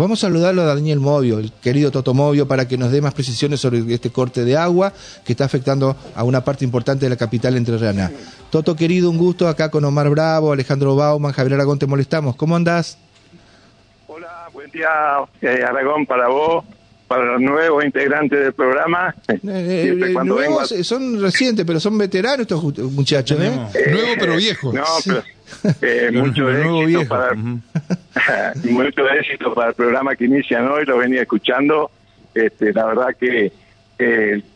Vamos a saludarlo a Daniel Movio, el querido Toto Movio, para que nos dé más precisiones sobre este corte de agua que está afectando a una parte importante de la capital entrerriana. Toto, querido, un gusto acá con Omar Bravo, Alejandro Bauman, Javier Aragón, te molestamos. ¿Cómo andás? Hola, buen día, eh, Aragón, para vos, para los nuevos integrantes del programa. Eh, eh, nuevos, Son recientes, pero son veteranos estos muchachos, ¿eh? Nuevo pero viejo. No, pero mucho éxito para mucho éxito para el programa que inician hoy, lo venía escuchando. Este, la verdad que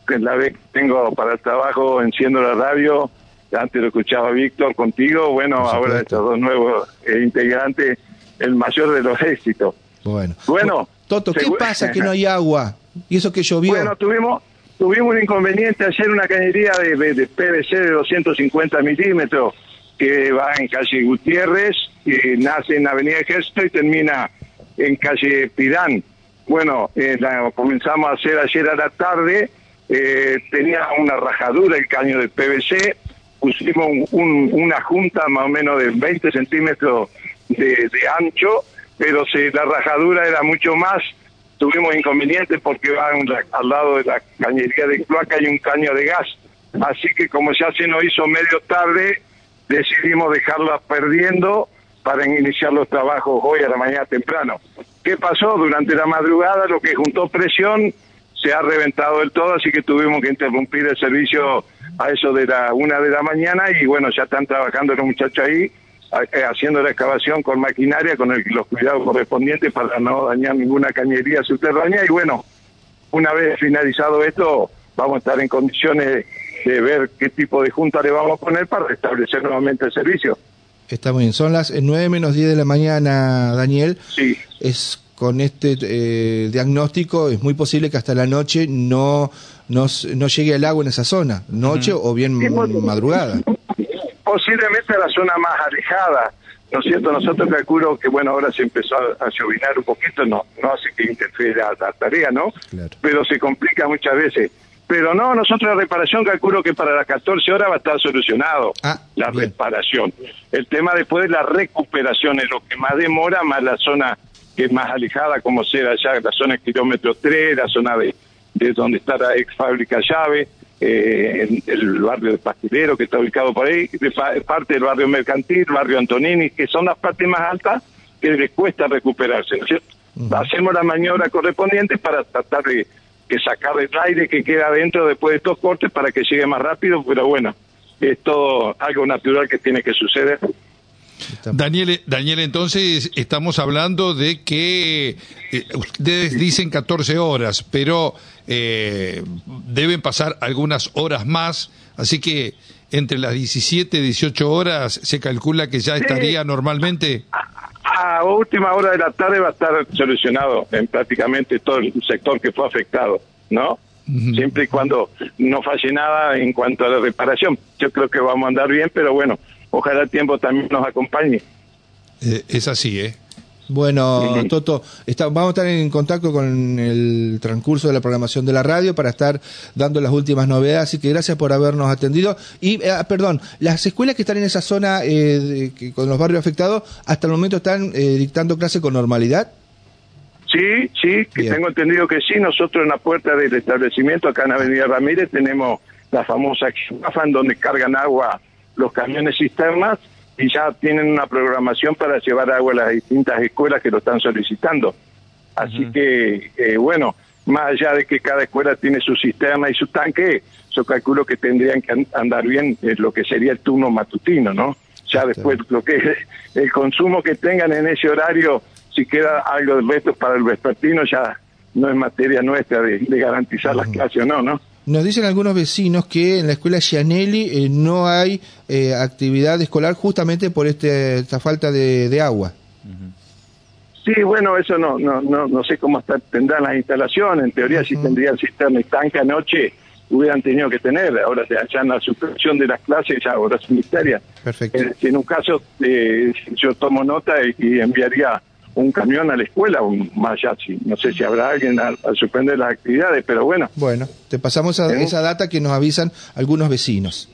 la vez que tengo para el trabajo enciendo la radio, antes lo escuchaba Víctor contigo, bueno, ahora estos dos nuevos integrantes, el mayor de los éxitos. Bueno. Bueno, Toto, ¿qué pasa que no hay agua? ¿Y eso que llovió? Bueno, tuvimos tuvimos un inconveniente ayer, una cañería de, de, PVC de 250 milímetros que va en calle Gutiérrez, y nace en Avenida Ejército y termina en calle Pirán. Bueno, eh, la comenzamos a hacer ayer a la tarde, eh, tenía una rajadura el caño de PVC, pusimos una junta más o menos de 20 centímetros de ancho pero si la rajadura era mucho más, tuvimos inconvenientes porque van al lado de la cañería de cloaca hay un caño de gas. Así que como ya se nos hizo medio tarde, decidimos dejarla perdiendo para iniciar los trabajos hoy a la mañana temprano. ¿Qué pasó? Durante la madrugada lo que juntó presión se ha reventado del todo, así que tuvimos que interrumpir el servicio a eso de la una de la mañana y bueno, ya están trabajando los muchachos ahí haciendo la excavación con maquinaria, con los cuidados correspondientes para no dañar ninguna cañería subterránea. Y bueno, una vez finalizado esto, vamos a estar en condiciones de ver qué tipo de junta le vamos a poner para restablecer nuevamente el servicio. Está muy bien. Son las 9 menos 10 de la mañana, Daniel. Sí. Es con este eh, diagnóstico, es muy posible que hasta la noche no, no, no llegue el agua en esa zona, noche o bien madrugada posiblemente la zona más alejada, ¿no es cierto? Nosotros calculo que, bueno, ahora se empezó a, llovinar un poquito, no no hace que interfiera la, tarea, ¿no? Pero se complica muchas veces. Pero no, nosotros la reparación calculo que para las 14 horas va a estar solucionado ah, la reparación. El tema después de la recuperación es lo que más demora, más la zona que es más alejada, como sea allá, la zona kilómetro 3, la zona de, de donde está la ex fábrica llave, eh, el barrio de Pastelero que está ubicado por ahí, parte del barrio mercantil, barrio Antonini, que son las partes más altas que les cuesta recuperarse, ¿no es cierto? Hacemos la maniobra correspondiente para tratar de sacar el aire que queda dentro después de estos cortes para que llegue más rápido, pero bueno, es todo algo natural que tiene que suceder. Daniel, Daniel, entonces estamos hablando de que eh, ustedes dicen 14 horas, pero eh, deben pasar algunas horas más, así que entre las 17 y 18 horas se calcula que ya estaría normalmente. A, última hora de la tarde va a estar solucionado en prácticamente todo el sector que fue afectado, ¿no? Siempre y cuando no falle nada en cuanto a la reparación. Yo creo que vamos a andar bien, pero bueno, ojalá el tiempo también nos acompañe. Eh, es así, ¿eh? Bueno, Toto, vamos a estar en contacto con el transcurso de la programación de la radio para estar dando las últimas novedades, así que gracias por habernos atendido. Y, eh, perdón, las escuelas que están en esa zona eh, con los barrios afectados, hasta el momento están eh, dictando clase con normalidad. Sí, sí, que tengo entendido que sí. Nosotros en la puerta del establecimiento, acá en Avenida Ramírez, tenemos la famosa en donde cargan agua los camiones cisternas y ya tienen una programación para llevar agua a las distintas escuelas que lo están solicitando. Así que, eh, bueno, más allá de que cada escuela tiene su sistema y su tanque, yo calculo que tendrían que andar bien en lo que sería el turno matutino, ¿no? Ya después lo que es el consumo que tengan en ese horario, si queda algo de resto para el vespertino, ya no es materia nuestra de, garantizar las clases o no, ¿no? Nos dicen algunos vecinos que en la escuela Gianelli eh, no hay eh, actividad escolar justamente por este, esta falta de, agua. Sí, bueno, eso no, no, no, no sé cómo está, tendrán las instalaciones. En teoría, si tendrían cisterna y tanque anoche, hubieran tenido que tener. Ahora ya en la suspensión de las clases, ya ahora es misterio. Perfecto. Eh, en un caso, yo tomo nota y enviaría un camión a la escuela, un, allá, no sé si habrá alguien al, suspender las actividades, pero bueno. Bueno, te pasamos a, esa data que nos avisan algunos vecinos.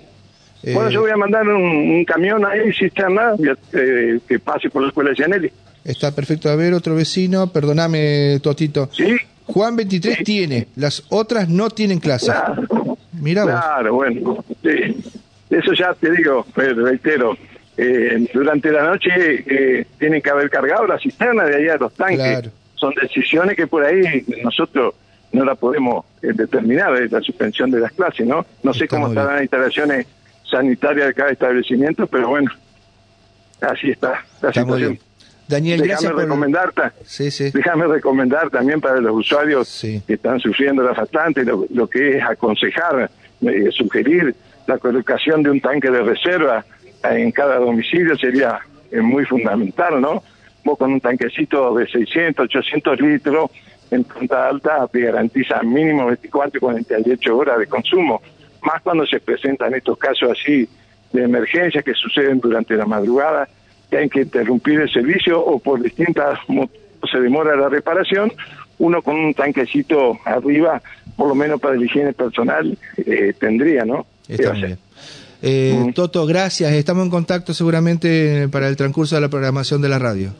Bueno, yo voy a mandar un, camión ahí, cisterna, eh, que pase por la escuela de Gianelli. Está perfecto. A ver, otro vecino, perdóname, Totito. Sí. Juan 23 tiene, las otras no tienen clase. Claro, Mira vos. claro bueno. sí. Eso ya te digo, pues, reitero. Eh, durante la noche eh, tienen que haber cargado la cisterna de allá de los tanques. Claro. Son decisiones que por ahí nosotros no la podemos eh, determinar, eh, la suspensión de las clases, ¿no? No sé Está cómo estarán las instalaciones sanitarias de cada establecimiento, pero bueno, así está la Está situación. Daniel, Déjame por... recomendarte, Sí, sí. déjame recomendar también para los usuarios Sí. que están sufriendo la bastante lo, lo que es aconsejar, eh, sugerir la colocación de un tanque de reserva en cada domicilio sería eh, muy fundamental, ¿no? Vos con un tanquecito de 600, 800 litros en planta alta te garantiza mínimo 24 y 48 horas de consumo, más cuando se presentan estos casos así de emergencia que suceden durante la madrugada, que hay que interrumpir el servicio o por distintas se demora la reparación, uno con un tanquecito arriba, por lo menos para la higiene personal, eh, tendría, ¿no? ¿Qué Está hacer? bien. Eh, Mm. Toto, gracias. Estamos en contacto seguramente para el transcurso de la programación de la radio.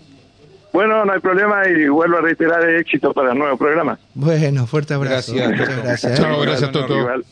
Bueno, no hay problema y vuelvo a reiterar el éxito para el nuevo programa. Bueno, fuerte abrazo. Gracias, Muchas gracias. ¿eh? Chao, gracias, Toto. Igual.